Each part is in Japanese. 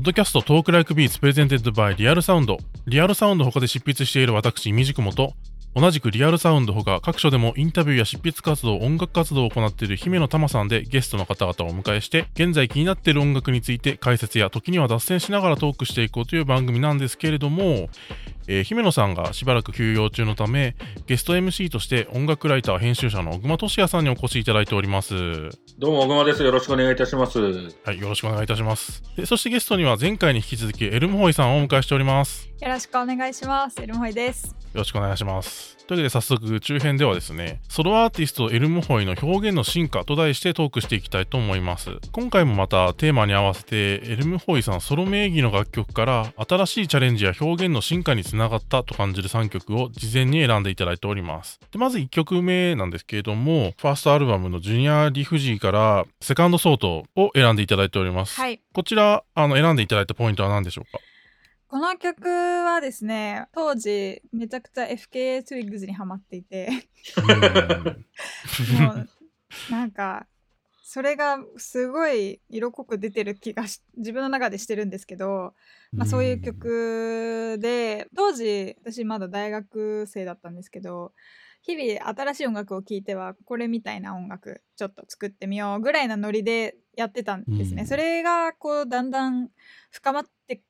ッドキャスト Talk Like Beats presented by Real Sound。リアルサウンド他で執筆している私、ミジクモと、同じくリアルサウンド他各所でもインタビューや執筆活動、音楽活動を行っている姫乃たまさんでゲストの方々をお迎えして、現在気になっている音楽について解説や時には脱線しながらトークしていこうという番組なんですけれども、えー、姫乃さんがしばらく休養中のため、ゲスト MC として音楽ライター編集者の小熊俊哉さんにお越しいただいております。どうも小熊です。よろしくお願いいたします。はい、よろしくお願いいたします。でそしてゲストには前回に引き続きエルムホイさんをお迎えしております。よろしくお願いします。エルムホイです。よろしくお願いします。というわけで早速中編ではですね、ソロアーティストエルムホイの表現の進化と題してトークしていきたいと思います。今回もまたテーマに合わせてエルムホイさんソロ名義の楽曲から新しいチャレンジや表現の進化につながったと感じる3曲を事前に選んでいただいております。でまず1曲目なんですけれども、ファーストアルバムのジュニア・リフジーからセカンドソートを選んでいただいております。はい。こちら、あの、選んでいただいたポイントは何でしょうか？この曲はですね、当時めちゃくちゃ FK ツイッグズにハマっていて。もうなんかそれがすごい色濃く出てる気が自分の中でしてるんですけど、まあ、そういう曲で当時私まだ大学生だったんですけど日々新しい音楽を聴いてはこれみたいな音楽ちょっと作ってみようぐらいなノリでやってたんですね。それがこうだんだん深まって、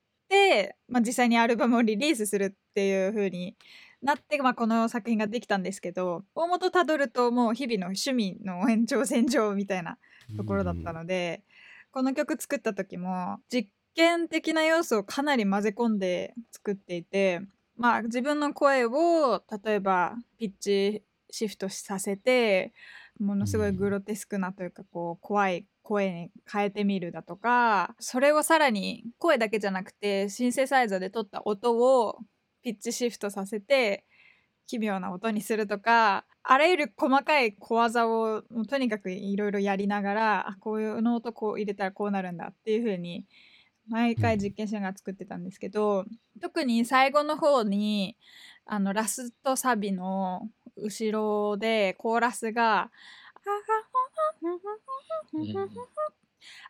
まあ、実際にアルバムをリリースするっていう風になって、まあ、この作品ができたんですけど大元たどるともう日々の趣味の延長線上みたいなところだったのでこの曲作った時も実験的な要素をかなり混ぜ込んで作っていて、まあ、自分の声を例えばピッチシフトさせてものすごいグロテスクなというかこう怖い声に変えてみるだとかそれをさらに声だけじゃなくてシンセサイザーで撮った音をピッチシフトさせて奇妙な音にするとかあらゆる細かい小技をとにかくいろいろやりながらあこういうの音こう入れたらこうなるんだっていう風に毎回実験しながら作ってたんですけど、特に最後の方にあのラストサビの後ろでコーラスがあ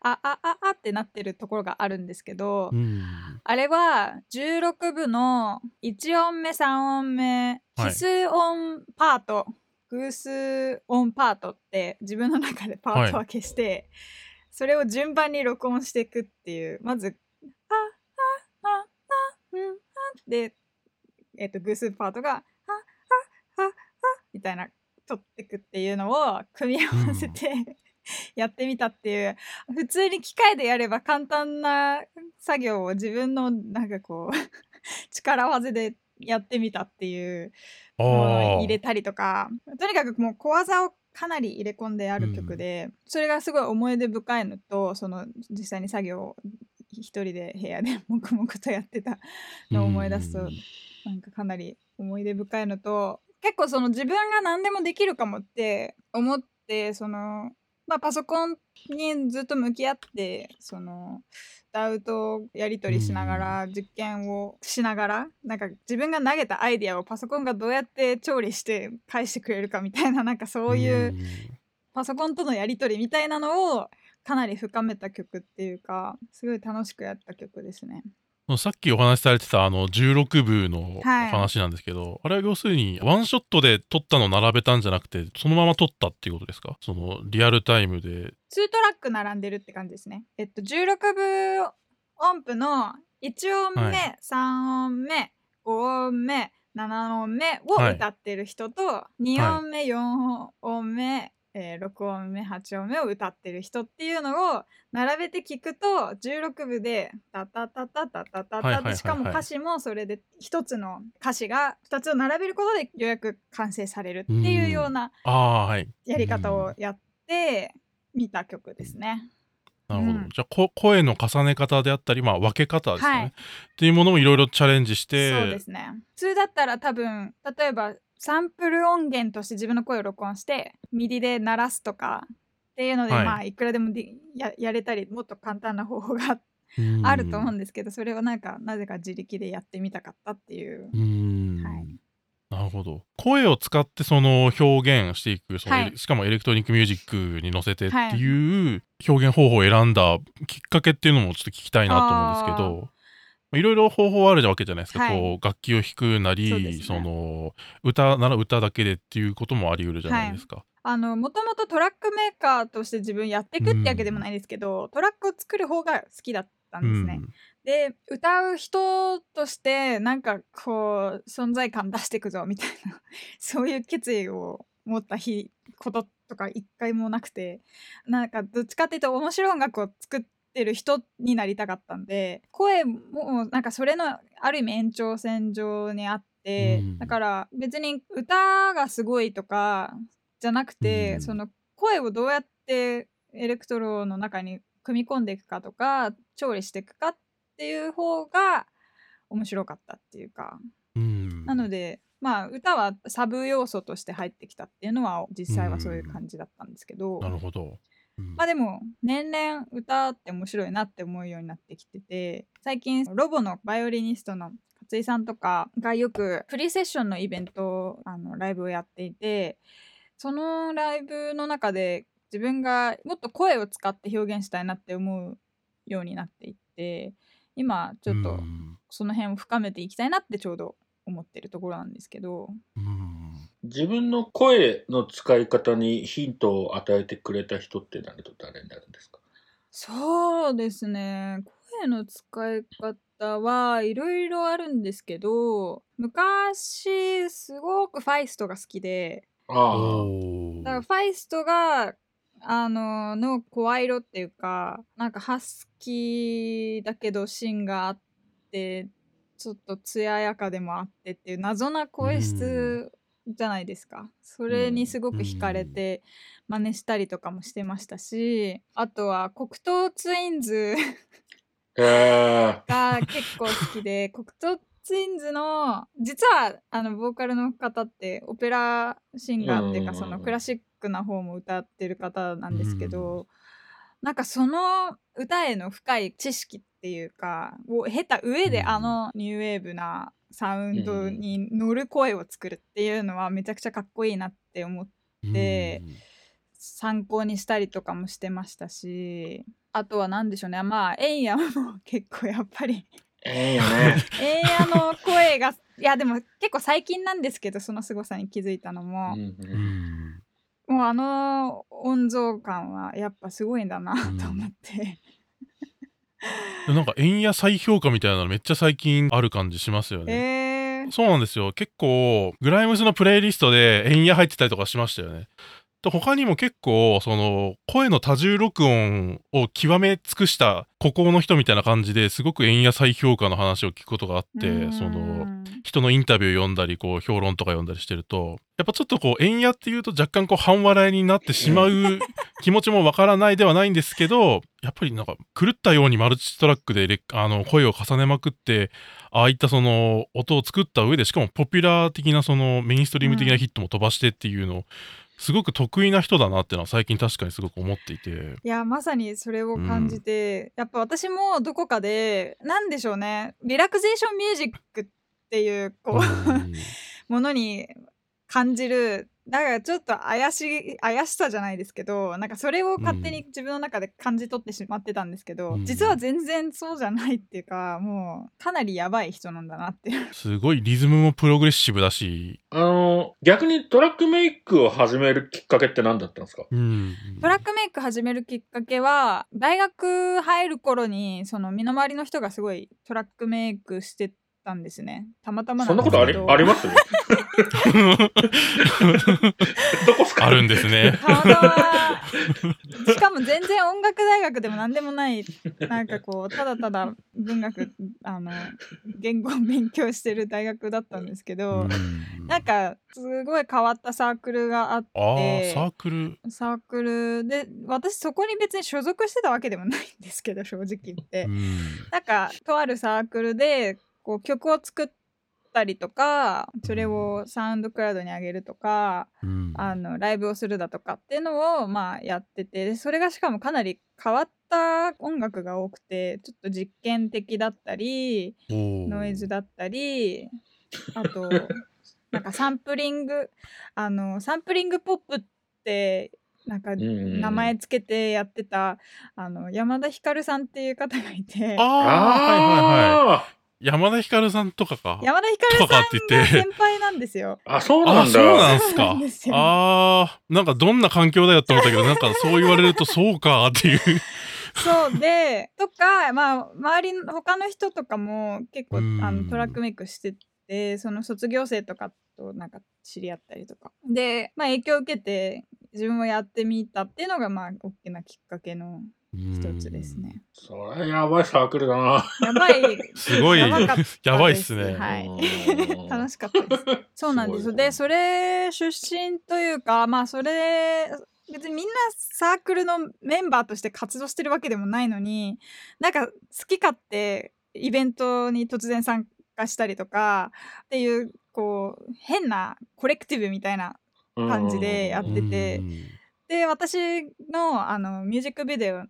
あああってなってるところがあるんですけど、うん、あれは16部の1音目3音目奇数音パート、はい、偶数音パートって自分の中でパート分けして、はい、それを順番に録音していくっていうまず「ああああうんあ」で、えーと、偶数パートが「ああああ」みたいな取っていくっていうのを組み合わせて、うん、やってみたっていう。普通に機械でやれば簡単な作業を自分のなんかこう 力技でやってみたっていうのを入れたりとか。とにかくもう小技をかなり入れ込んである曲で、うん、それがすごい思い出深いのとその実際に作業を一人で部屋で 黙々とやってたのを思い出すと、うん、なんかかなり思い出深いのと結構その自分が何でもできるかもって思ってそのまあパソコンにずっと向き合ってそのダウトやり取りしながら実験をしながらなんか自分が投げたアイデアをパソコンがどうやって調理して返してくれるかみたいななんかそういうパソコンとのやり取りみたいなのをかなり深めた曲っていうかすごい楽しくやった曲ですね。さっきお話しされてたあの16部の話なんですけど、はい、あれは要するにワンショットで撮ったの並べたんじゃなくてそのまま撮ったっていうことですか？そのリアルタイムで。2トラック並んでるって感じですね。えっと16部音符の1音目、はい、3音目5音目7音目を歌ってる人と、はい、2音目、4音目えー、6音目8音目を歌ってる人っていうのを並べて聞くと16部で「タタタタタタタタ」しかも歌詞もそれで1つの歌詞が2つを並べることでようやく完成されるっていうようなやり方をやってみた曲ですね。なるほど。うん、じゃあ声の重ね方であったり、まあ、分け方ですね、はい、っていうものもいろいろチャレンジしてそうですね。普通だったら多分例えばサンプル音源として自分の声を録音してミディで鳴らすとかっていうので、はい、まあいくらでもややれたりもっと簡単な方法があると思うんですけどそれをなんかなぜか自力でやってみたかったっていう。うはい、なるほど。声を使ってその表現していくその、はい、しかもエレクトロニックミュージックに乗せてっていう表現方法を選んだきっかけっていうのもちょっと聞きたいなと思うんですけどいろいろ方法あるわけじゃないですか、はい、こう楽器を弾くなりそ、ね,、の歌なら歌だけでっていうこともあり得るじゃないですか。はい。あのもともとトラックメーカーとして自分やっていくってわけでもないですけど、うん、トラックを作る方が好きだったんですね。うん、で歌う人としてなんかこう存在感出していくぞみたいな そういう決意を持った日こととか一回もなくてなんかどっちかっていうと面白い音楽を作ってる人になりたかったんで声もなんかそれのある意味延長線上にあって、うん、だから別に歌がすごいとかじゃなくて、うん、その声をどうやってエレクトロの中に組み込んでいくかとか調理していくかっていう方が面白かったっていうか、うん、なのでまあ歌はサブ要素として入ってきたっていうのは実際はそういう感じだったんですけど、なるほど、うん、まあでも年々歌って面白いなって思うようになってきてて最近ロボのバイオリニストの勝井さんとかがよくプリセッションのイベントあのライブをやっていてそのライブの中で自分がもっと声を使って表現したいなって思うようになっていって今ちょっとその辺を深めていきたいなってちょうど思ってるところなんですけど自分の声の使い方にヒントを与えてくれた人ってなると誰になるんですか？そうですね。声の使い方はいろいろあるんですけど昔すごくファイストが好きであだからファイストがあのの声色っていうかなんかハスキーだけど芯があってちょっと艶やかでもあってっていう謎な声質じゃないですか。それにすごく惹かれて真似したりとかもしてましたしあとは黒糖ツインズが結構好きで 黒糖ツインズの実はあのボーカルの方ってオペラシンガーっていうかそのクラシックな方も歌ってる方なんですけど、なんかその歌への深い知識っていうかを経た上であのニューウェーブなサウンドに乗る声を作るっていうのはめちゃくちゃかっこいいなって思って、参考にしたりとかもしてましたしあとは何でしょうね。まあエンヤも結構やっぱりええよね。ええの声がいやでも結構最近なんですけどその凄さに気づいたのも、うんうん、もうあの温蔵感はやっぱすごいんだなと思って。うん、なんか円や再評価みたいなのめっちゃ最近ある感じしますよね。えー、そうなんですよ結構グライムズのプレイリストで円や入ってたりとかしましたよね。他にも結構その声の多重録音を極め尽くした孤高の人みたいな感じですごく円や再評価の話を聞くことがあってその人のインタビュー読んだりこう評論とか読んだりしてるとやっぱちょっとこう円やっていうと若干こう半笑いになってしまう気持ちもわからないではないんですけどやっぱりなんか狂ったようにマルチトラックであの声を重ねまくってああいったその音を作った上でしかもポピュラー的なそのメインストリーム的なヒットも飛ばしてっていうのをすごく得意な人だなっていうのは最近確かにすごく思っていて。いやまさにそれを感じて、うん、やっぱ私もどこかで何でしょうねリラクゼーションミュージックっていうこう、うん、ものに感じるだからちょっと怪しい怪しさじゃないですけどなんかそれを勝手に自分の中で感じ取ってしまってたんですけど、うん、実は全然そうじゃないっていうかもうかなりやばい人なんだなってすごいリズムもプログレッシブだし。あの逆にトラックメイクを始めるきっかけって何だったんですか、うん、トラックメイク始めるきっかけは大学入る頃にその身の回りの人がすごいトラックメイクしてたんですね。たまたまそんなことありあります？どこすか？あるんですね。たまたま。しかも全然音楽大学でも何でもない、なんかこう、ただただ文学、あの、言語を勉強してる大学だったんですけど、なんか、すごい変わったサークルがあって、サークル。サークル。で、私そこに別に所属してたわけでもないんですけど、正直言って。なんか、とあるサークルで、こう曲を作ったりとかそれをサウンドクラウドに上げるとか、うん、あのライブをするだとかっていうのをまあやっててそれがしかもかなり変わった音楽が多くてちょっと実験的だったりノイズだったりあと なんかサンプリングあのサンプリングポップってなんか名前つけてやってた、あの山田ひかるさんっていう方がいてああはいはいはい山田ひかるさんとかか？山田ひかるさんが先輩なんですよ。あ、そうなんだ。そうなんすか。ああ、なんかどんな環境だよって思ったけど、なんかそう言われるとそうかっていう。そうで、とか、まあ、周りの他の人とかも結構あのトラックメイクしてて、その卒業生とかとなんか知り合ったりとか。で、まあ影響を受けて自分もやってみたっていうのが、まあ、大きなきっかけの一つですね。それやばいサークルだな。やばい。すごい。やばいっすね。はい。楽しかったです。そうなんです。で、それ出身というか、まあ、それ、別にみんなサークルのメンバーとして活動してるわけでもないのに、なんか好き勝手イベントに突然参加したりとかっていう、こう、変なコレクティブみたいな感じでやってて、で、私のあのミュージックビデオ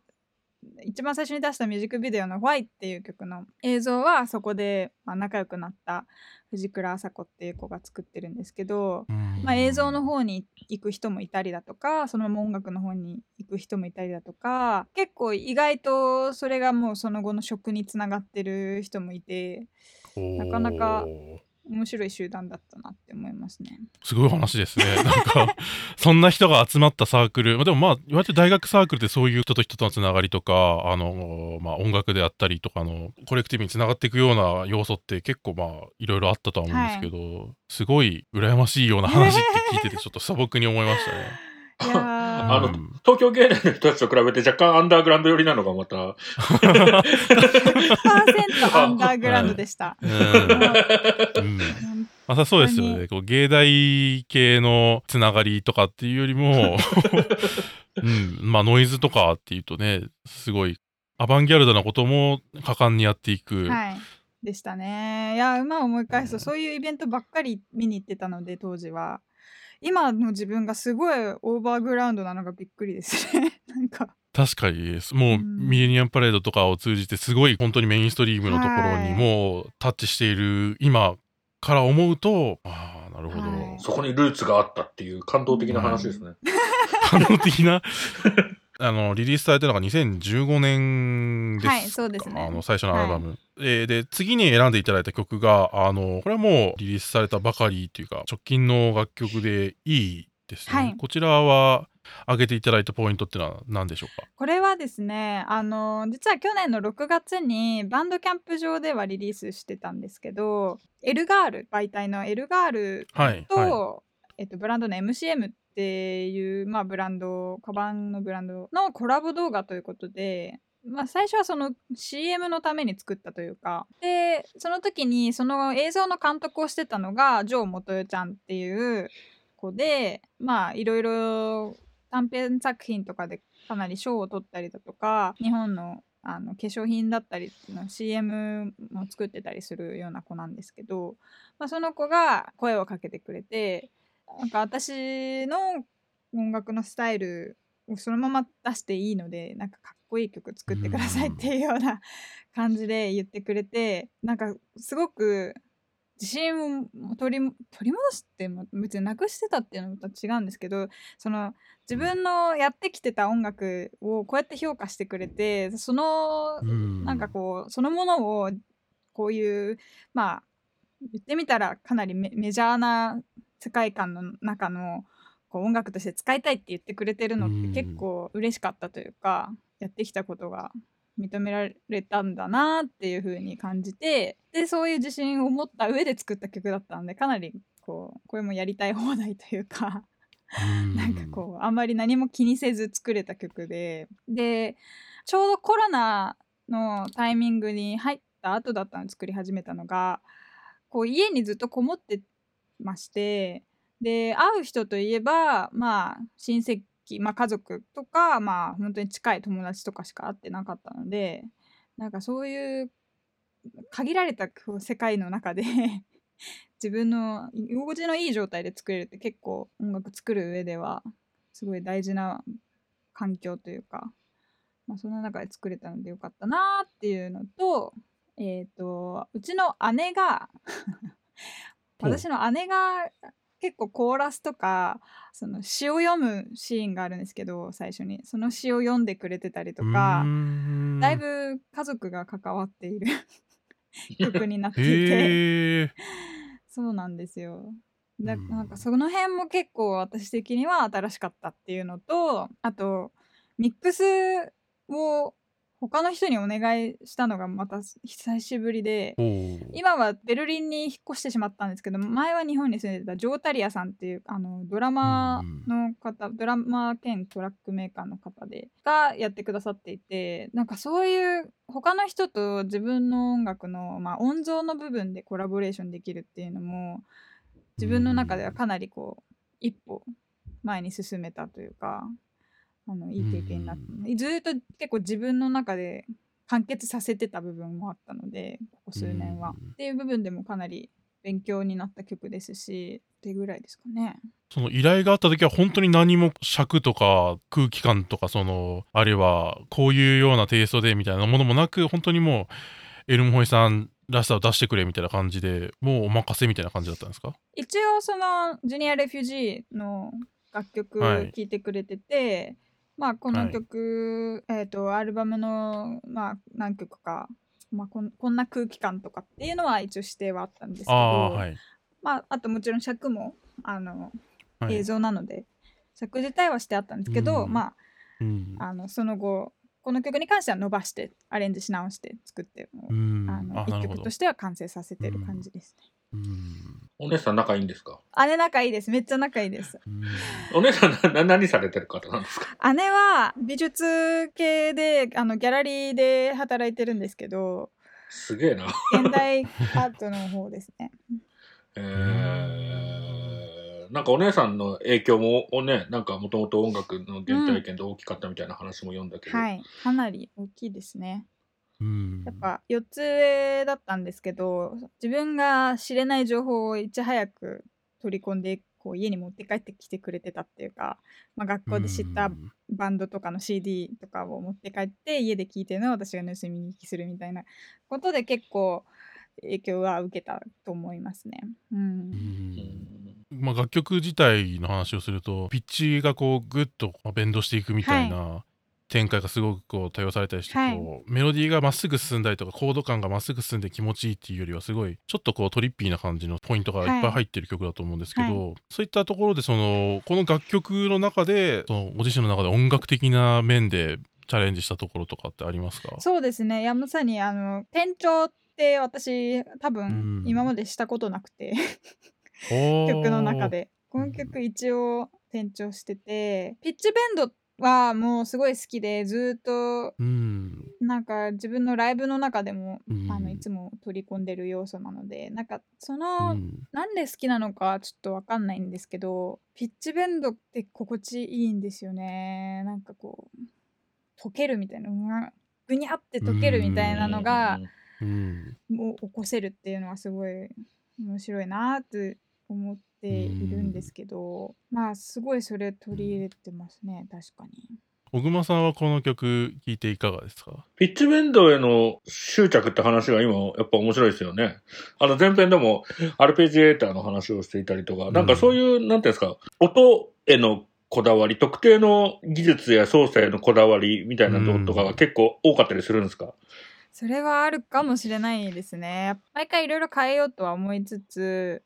一番最初に出したミュージックビデオの「Why」っていう曲の映像はそこで、まあ、仲良くなった藤倉麻子っていう子が作ってるんですけど、まあ、映像の方に行く人もいたりだとかそのまま音楽の方に行く人もいたりだとか結構意外とそれがもうその後の曲につながってる人もいてなかなか面白い集団だったなって思いますね。すごい話ですね。なんかそんな人が集まったサークル、でもまあ、言われて大学サークルってそういう人と人とのつながりとか、あの、まあ音楽であったりとかのコレクティブにつながっていくような要素って結構まあいろいろあったとは思うんですけど、はい、すごい羨ましいような話って聞いててちょっと素朴に思いましたね。あの、東京芸大の人たちと比べて若干アンダーグラウンド寄りなのがまた。100%アンダーグラウンドでした。うん。まさそうですよね。こう芸大系のつながりとかっていうよりも、うん、まあノイズとかっていうとね、すごいアバンギャルドなことも果敢にやっていく。はい。でしたね。いや、今思い返すと、そういうイベントばっかり見に行ってたので、当時は。今の自分がすごいオーバーグラウンドなのがびっくりですね。なんか。確かにですもう、うん、ミレニアムパレードとかを通じてすごい本当にメインストリームのところにもタッチしている今から思うとああなるほど、はい、そこにルーツがあったっていう感動的な話ですね、感動的な？あのリリースされたのが2015年ですはいそうですね。あの最初のアルバム、はい、えー、で次に選んでいただいた曲があのこれはもうリリースされたばかりというか直近の楽曲でいいですね、はい、こちらは挙げていただいたポイントっていうのは何でしょうか？これはですねあの実は去年の6月にバンドキャンプ上ではリリースしてたんですけどエルガール媒体のエルガールと、はいはい、えっと、ブランドの MCM っていう、まあ、ブランドカバンのブランドのコラボ動画ということでまあ、最初はその CM のために作ったというかでその時にその映像の監督をしてたのがジョー元代ちゃんっていう子でまあいろいろ短編作品とかでかなり賞を取ったりだとか日本のあの化粧品だったりの CM も作ってたりするような子なんですけど、まあ、その子が声をかけてくれてなんか私の音楽のスタイルをそのまま出していいのでなんかかっこいい曲作ってくださいっていうような感じで言ってくれてなんかすごく自信を取り取り戻しても別になくしてたっていうのと違うんですけどその自分のやってきてた音楽をこうやって評価してくれてそのなんかこうそのものをこういうまあ言ってみたらかなりメジャーな世界観の中のこう音楽として使いたいって言ってくれてるのって結構嬉しかったというか、やってきたことが認められたんだなっていう風に感じてでそういう自信を持った上で作った曲だったんでかなりこうこれもやりたい放題というかなんかこうあんまり何も気にせず作れた曲ででちょうどコロナのタイミングに入った後だったの作り始めたのがこう家にずっとこもってましてで会う人といえばまあ親戚、まあ、家族とかまあ本当に近い友達とかしか会ってなかったのでなんかそういう限られた世界の中で 自分の居心地のいい状態で作れるって結構音楽作る上ではすごい大事な環境というか、まあ、その中で作れたのでよかったなっていうのと,、えーと、とうちの姉が 私の姉が結構コーラスとかその詩を読むシーンがあるんですけど最初に。その詩を読んでくれてたりとかだいぶ家族が関わっている。曲になっていて。そうなんですよ。だなんかその辺も結構私的には新しかったっていうのとあとミックスを他の人にお願いしたのがまた久しぶりで今はベルリンに引っ越してしまったんですけど前は日本に住んでたジョータリアさんっていうあのドラマの方、ドラマ兼トラックメーカーの方でがやってくださっていてなんかそういう他の人と自分の音楽の、まあ、音像の部分でコラボレーションできるっていうのも自分の中ではかなりこう一歩前に進めたというかあのいい経験になった、ずっと結構自分の中で完結させてた部分もあったのでここ数年は、っていう部分でもかなり勉強になった曲ですしってぐらいですかね。その依頼があった時は本当に何も尺とか空気感とかそのあるいはこういうようなテイストでみたいなものもなく本当にもうエルムホイさんらしさを出してくれみたいな感じでもうお任せみたいな感じだったんですか？一応そのジュニア・レフュージーの楽曲聴いてくれてて、はい、まあこの曲、はい、えっ、ー、とアルバムのまあ何曲か、まあ、こんこんな空気感とかっていうのは一応指定はあったんですけどあ,、はい、まあ、あともちろん尺もあの、映像なので尺自体はしてあったんですけど、まあ、うん、あのその後この曲に関しては伸ばしてアレンジし直して作ってあの一曲としては完成させてる感じですね。お姉さん仲いいんですか？姉仲いいです。めっちゃ仲いいです。お姉さん な何されてる方なんですか？姉は美術系であのギャラリーで働いてるんですけどすげえな。現代アートの方ですね。えーなんかお姉さんの影響もね、なんかもともと音楽の原体験で大きかったみたいな話も読んだけど。はい、かなり大きいですね。やっぱ4つ上だったんですけど自分が知れない情報をいち早く取り込んでこう家に持って帰ってきてくれてたっていうか、まあ、学校で知ったバンドとかの CD とかを持って帰って家で聴いてるのを私が盗み聞きするみたいなことで結構影響は受けたと思いますね。うん、まあ、楽曲自体の話をするとピッチがこうグッとベンドしていくみたいな展開がすごくこう多用されたりして、はい、こうメロディーがまっすぐ進んだりとかコード感がまっすぐ進んで気持ちいいっていうよりはすごいちょっとこうトリッピーな感じのポイントがいっぱい入ってる曲だと思うんですけど、はい、そういったところでそのこの楽曲の中でそのご自身の中で音楽的な面でチャレンジしたところとかってありますか？そうですね。いやまさにあの転調って私多分今までしたことなくて 曲の中で。この曲一応転調しててピッチベンドはもうすごい好きでずっとなんか自分のライブの中でもあのいつも取り込んでる要素なのでなんかそのなんで好きなのかちょっと分かんないんですけどピッチベンドって心地いいんですよね。なんかこう溶けるみたいなぐにゃって溶けるみたいなのがもう起こせるっていうのはすごい面白いなって思っているんですけど、まあすごいそれ取り入れてますね確かに。小熊さんはこの曲聴いていかがですか？ピッチベンドへの執着って話が今やっぱ面白いですよね。あの前編でもアルペジエーターの話をしていたりとか、なんかそういう、なんていうんですか、音へのこだわり、特定の技術や操作へのこだわりみたいなとことかが結構多かったりするんですか、それはあるかもしれないですね。毎回いろいろ変えようとは思いつつ、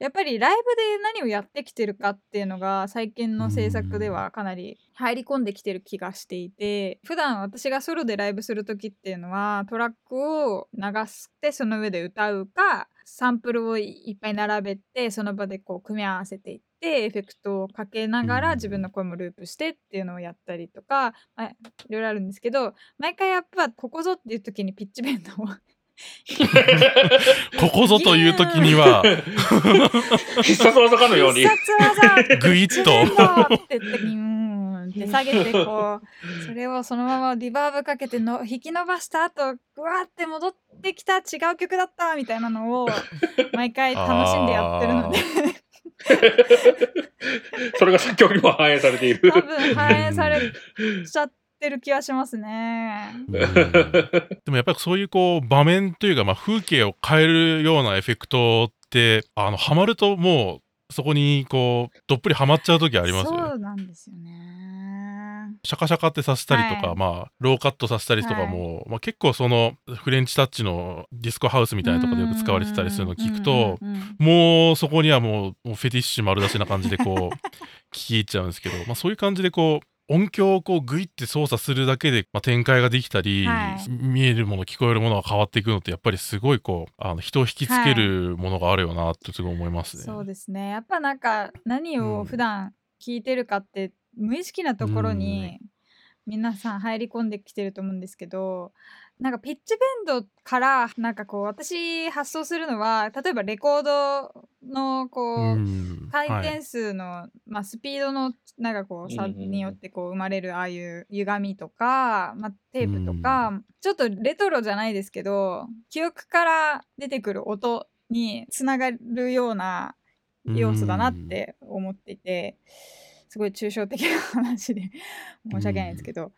やっぱりライブで何をやってきてるかっていうのが最近の制作ではかなり入り込んできてる気がしていて普段私がソロでライブする時っていうのはトラックを流してその上で歌うかサンプルをいっぱい並べてその場でこう組み合わせていってエフェクトをかけながら自分の声もループしてっていうのをやったりとか、まあ、いろいろあるんですけど毎回やっぱここぞっていう時にピッチベンドを ここぞという時には必殺技かのように。必殺技グイッと。って言って、うんって下げて、こう、それをそのままリバーブかけての引き伸ばした後、ぐわって戻ってきた違う曲だったみたいなのを、毎回楽しんでやってるのでそれが作曲にも反映されている。多分反映されちゃって。ってる気がしますね。でもやっぱりそういうこう場面というか、まあ、風景を変えるようなエフェクトっってあのハマるともうそこにこうどっぷりハマっちゃう時ありますよね。そうなんですよね。シャカシャカってさせたりとか、はいまあローカットさせたりとかも、まあ、結構そのフレンチタッチのディスコハウスみたいなところでよく使われてたりするのを聞くと、もうそこにはもうもうフェティッシュ丸出しな感じでこう 聞き入っちゃうんですけど、まあ、そういう感じでこう音響をこうグイって操作するだけで、まあ、展開ができたり、はい見えるもの聞こえるものが変わっていくのってやっぱりすごいこうあの人を引きつけるものがあるよなってすごい思いますね。そうですね。やっぱなんか何を普段聞いてるかって、無意識なところに皆さん入り込んできてると思うんですけど、なんかピッチベンドからなんかこう私発想するのは例えばレコードのこう、うん。回はい転数の、まあ、スピードのなんかこう差によってこう生まれるああいう歪みとか、まあ、テープとか、ちょっとレトロじゃないですけど記憶から出てくる音につながるような要素だなって思っていてすごい抽象的な話で申し訳ないんですけど。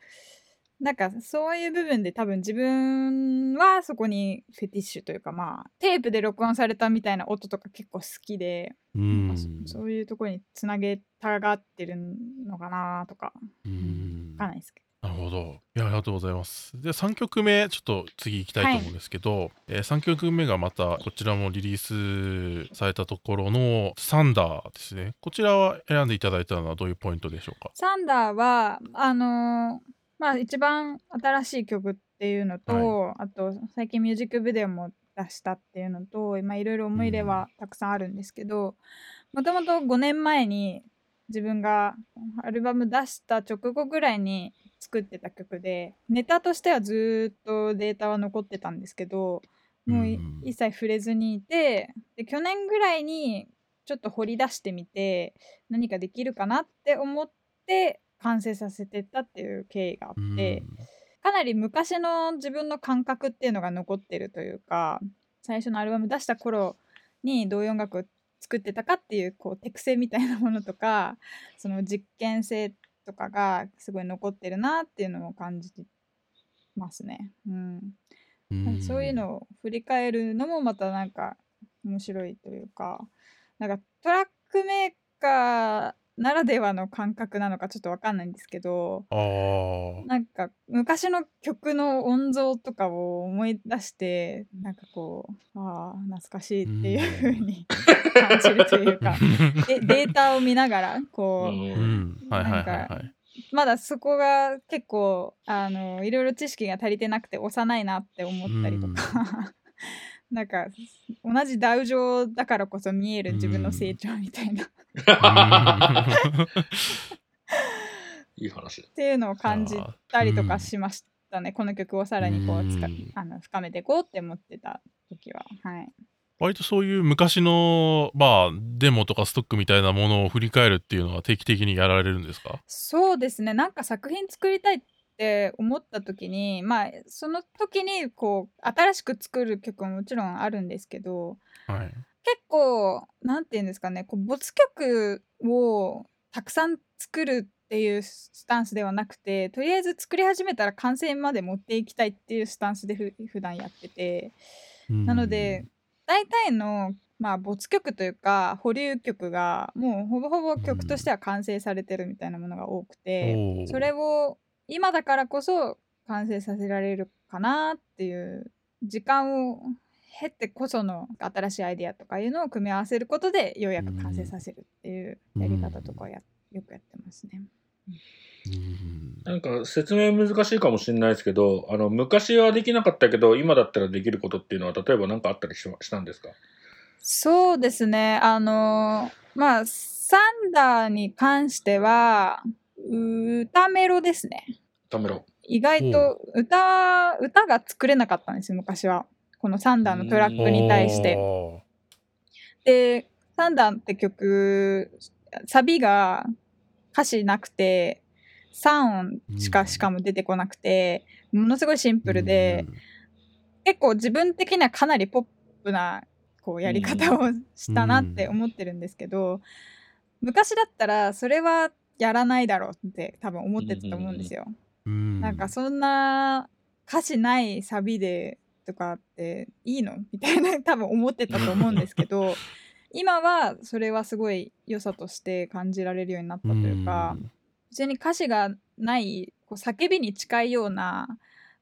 なんかそういう部分で多分自分はそこにフェティッシュというかまあテープで録音されたみたいな音とか結構好きでうんまあそそういうところにつなげたがってるのかなとかうんわかんないですけなるほど。いや、ありがとうございます。で、3曲目、ちょっと次行きたいと思うんですけど、え3曲目がまた、こちらもリリースされたところの、サンダーですね。こちらは選んでいただいたのはどういうポイントでしょうか？どサンダーはあのーまあ一番新しい曲っていうのと、あと最近ミュージックビデオも出したっていうのと今いろいろ思い入れはたくさんあるんですけどもともと5年前に自分がアルバム出した直後ぐらいに作ってた曲でネタとしてはずーっとデータは残ってたんですけどもう一切触れずにいてで去年ぐらいにちょっと掘り出してみて何かできるかなって思って完成させてったっていう経緯があってかなり昔の自分の感覚っていうのが残ってるというか最初のアルバム出した頃にどういう音楽を作ってたかっていうこう手癖みたいなものとかその実験性とかがすごい残ってるなっていうのを感じてますね。うん、うんそういうのを振り返るのもまたなんか面白いというかなんかトラックメーカーならではの感覚なのかちょっとわかんないんですけどあー。なんか昔の曲の音像とかを思い出してなんかこうああ懐かしいっていう風に感じるというか でデータを見ながらこう、うん。はいはいはいなんかはい。まだそこが結構あのいろいろ知識が足りてなくて幼いなって思ったりとか、なんか同じダウ上だからこそ見える自分の成長みたいな、っいい話だ。ていうのを感じたりとかしましたね、この曲をさらにこうあの深めていこうって思ってた時は。はい。割とそういう昔の、まあ、デモとかストックみたいなものを振り返るっていうのは定期的にやられるんですか？そうですね。なんか作品作りたいって思った時にまあその時にこう新しく作る曲ももちろんあるんですけどはい。結構なんて言うんですかねこう没曲をたくさん作るっていうスタンスではなくてとりあえず作り始めたら完成まで持っていきたいっていうスタンスでふ普段やってて。なので大体のまあ没曲というか保留曲がもうほぼほぼ曲としては完成されてるみたいなものが多くて、それを今だからこそ完成させられるかなっていう時間を経ってこその新しいアイデアとかいうのを組み合わせることでようやく完成させるっていうやり方とかをやよくやってますね。うんなんか説明難しいかもしれないですけど、あの、昔はできなかったけど、今だったらできることっていうのは、例えば何かあったりししたんですか？そうですねあのまあサンダーに関しては歌メロですね。ためろ。意外と歌歌が作れなかったんですよ昔はこのサンダーのトラックに対して。でサンダーって曲サビが歌詞なくて3音しかうんしかも出てこなくてものすごいシンプルでうん結構自分的にはかなりポップなこうやり方をしたなって思ってるんですけど昔だったらそれはやらないだろうって多分思ってたと思うんですよ。うんなん。かそんな歌詞ないサビでとかっていいの？みたいな 多分思ってたと思うんですけど 今はそれはすごい良さとして感じられるようになったというか普通に歌詞がないこう叫びに近いような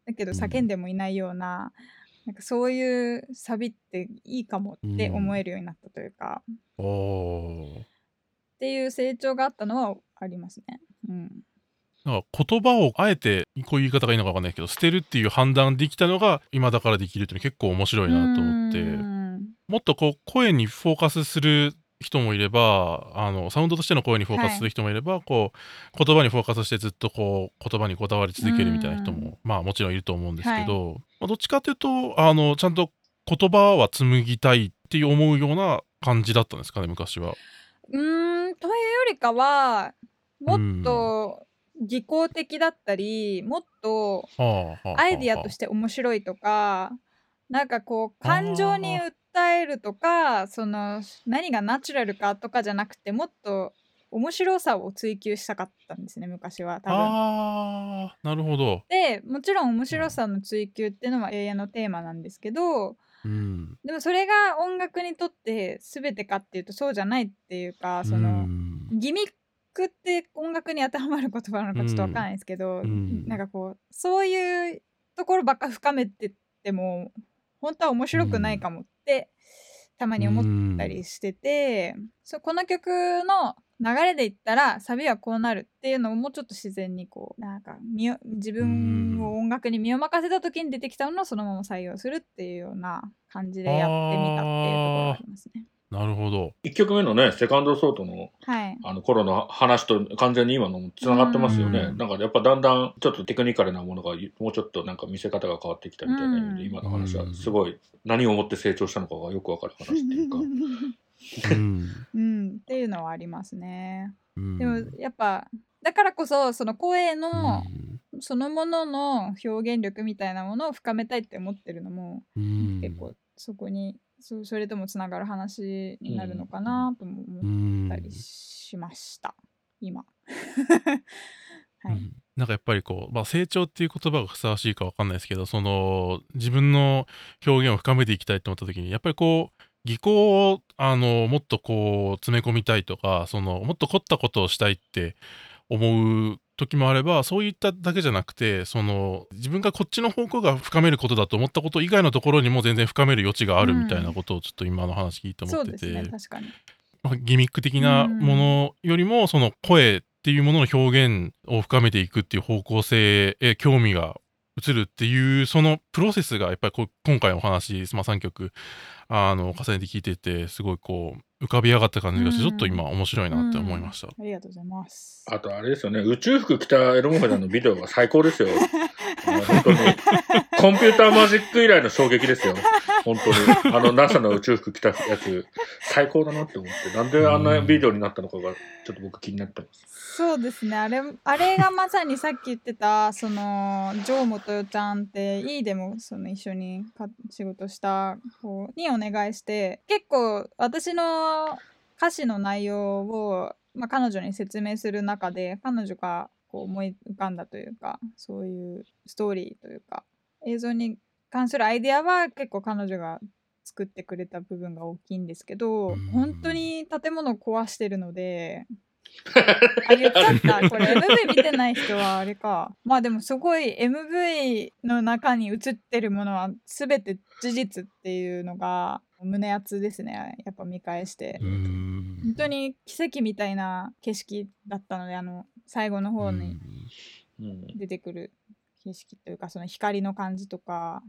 だけど叫んでもいないような,、なんかそういうサビっていいかもって思えるようになったというか、っていう成長があったのはありますね。うんなんか言葉をあえてこういう言い方がいいのか分かんないけど捨てるっていう判断できたのが今だからできるっていうの結構面白いなと思って。もっとこう声にフォーカスする人もいればあのサウンドとしての声にフォーカスする人もいれば、はい、こう言葉にフォーカスしてずっとこう言葉にこだわり続けるみたいな人もまあもちろんいると思うんですけど、はい、まあ、どっちかというとあのちゃんと言葉は紡ぎたいって思うような感じだったんですかね昔は。うんというよりかはもっと技巧的だったりもっとアイディアとして面白いとかなんかこう感情に訴えるとかその何がナチュラルかとかじゃなくてもっと面白さを追求したかったんですね昔は多分。あなるほど。でもちろん面白さの追求っていうのは永遠のテーマなんですけど、うん、でもそれが音楽にとって全てかっていうとそうじゃないっていうかその、うん、ギミックって音楽に当てはまる言葉なのかちょっと分かんないですけど、うん、なんかこうそういうところばっか深めてっても本当は面白くないかもってたまに思ったりしてて、そこの曲の流れで言ったらサビはこうなるっていうのをもうちょっと自然にこうなんか自分を音楽に身を任せた時に出てきたのをそのまま採用するっていうような感じでやってみたっていうところがありますね。なるほど。1曲目のね、セカンドソートの、はい、あの頃の話と完全に今のも繋がってますよね。なんかやっぱだんだんちょっとテクニカルなものがもうちょっとなんか見せ方が変わってきたみたいな意味で、今の話はすごい何をもって成長したのかがよくわかる話っていうか。うん、うん、っていうのはありますね。でもやっぱだからこそその声のそのものの表現力みたいなものを深めたいって思ってるのも結構そこにそそれともつながる話になるのかなとも思ったりしました、今。はい、うん、なんかやっぱりこう、まあ、成長っていう言葉がふさわしいか分かんないですけどその自分の表現を深めていきたいと思った時にやっぱりこう技巧をあのもっとこう詰め込みたいとかそのもっと凝ったことをしたいって思う時もあればそういっただけじゃなくてその自分がこっちの方向が深めることだと思ったこと以外のところにも全然深める余地があるみたいなことをちょっと今の話聞いて思ってて、うんね、まあ、ギミック的なものよりもその声っていうものの表現を深めていくっていう方向性へ興味が移るっていうそのプロセスがやっぱり今回お話、まあ、3曲あの重ねて聞いててすごいこう浮かび上がった感じがして、ちょっと今面白いなって思いました、ありがとうございます。あとあれですよね宇宙服着たエロモフェダのビデオが最高ですよ。本当にコンピューターマジック以来の衝撃ですよ。本当に。あの NASA の宇宙服着たやつ。最高だなって思って。なんであんなビデオになったのかがちょっと僕気になってます。そうですね。あれあれがまさにさっき言ってたその城本よちゃんっていいでもその一緒にか仕事した子にお願いして結構私の歌詞の内容を、まあ、彼女に説明する中で彼女がこう思い浮かんだというかそういうストーリーというか映像に関するアイデアは結構彼女が作ってくれた部分が大きいんですけど本当に建物を壊してるので あ、言っちゃった。これ MV 見てない人はあれか。まあでもすごい MV の中に映ってるものは全て事実っていうのが胸熱ですね。やっぱ見返して。本当に奇跡みたいな景色だったので、あの、最後の方に出てくる景色というか、その光の感じとか。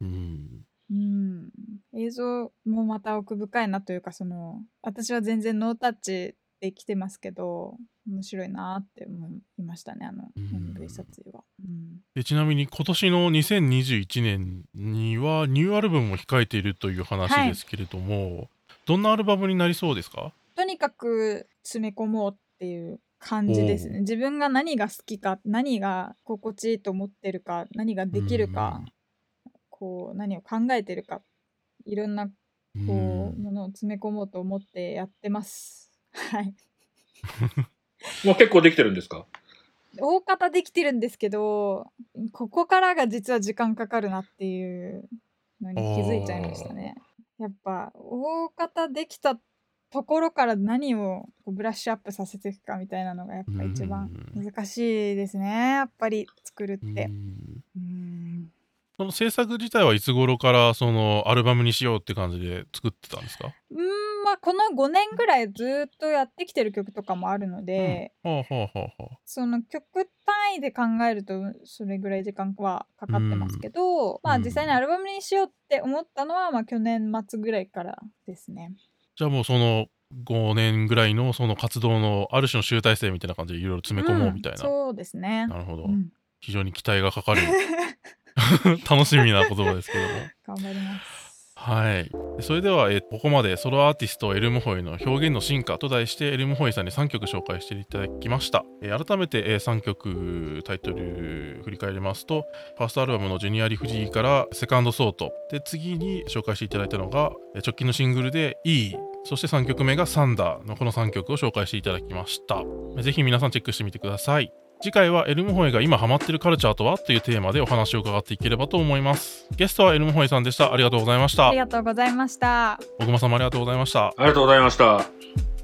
うん。うん、映像もまた奥深いなというかその私は全然ノータッチできてますけど面白いなって思いましたねあの MV 撮影は、うん、でちなみに今年の2021年にはニューアルバムも控えているという話ですけれども、はい、どんなアルバムになりそうですか？とにかく詰め込もうっていう感じですね。自分が何が好きか何が心地いいと思ってるか何ができるか、こう何を考えてるかいろんなこうものを詰め込もうと思ってやってます。はい。もう結構できてるんですか？大方できてるんですけどここからが実は時間かかるなっていうのに気づいちゃいましたね。やっぱ大方できたところから何をブラッシュアップさせていくかみたいなのがやっぱ一番難しいですね。やっぱり作るって。うん。その制作自体はいつ頃からそのアルバムにしようって感じで作ってたんですか？うん。まあこの5年ぐらいずっとやってきてる曲とかもあるので、うん。はあはあはあ、その曲単位で考えるとそれぐらい時間はかかってますけど、うん、まあ実際にアルバムにしようって思ったのはまあ去年末ぐらいからですね。じゃあもうその5年ぐらいのその活動のある種の集大成みたいな感じでいろいろ詰め込もうみたいな、うん、そうですね。なるほど、非常に期待がかかる。楽しみな言葉ですけども。頑張ります。はい。それでは、えここまでソロアーティストエルムホイの表現の進化と題してエルムホイさんに3曲紹介していただきました。え改めて、え3曲タイトル振り返りますと、ファーストアルバムのジュニアリフジーからセカンドソート。で、次に紹介していただいたのが、直近のシングルで E。そして3曲目がサンダーのこの3曲を紹介していただきました。ぜひ皆さんチェックしてみてください。次回はエルムホエが今ハマってるカルチャーとはというテーマでお話を伺っていければと思います。ゲストはエルムホエさんでした。ありがとうございました。ありがとうございました。小熊さんもありがとうございました。ありがとうございました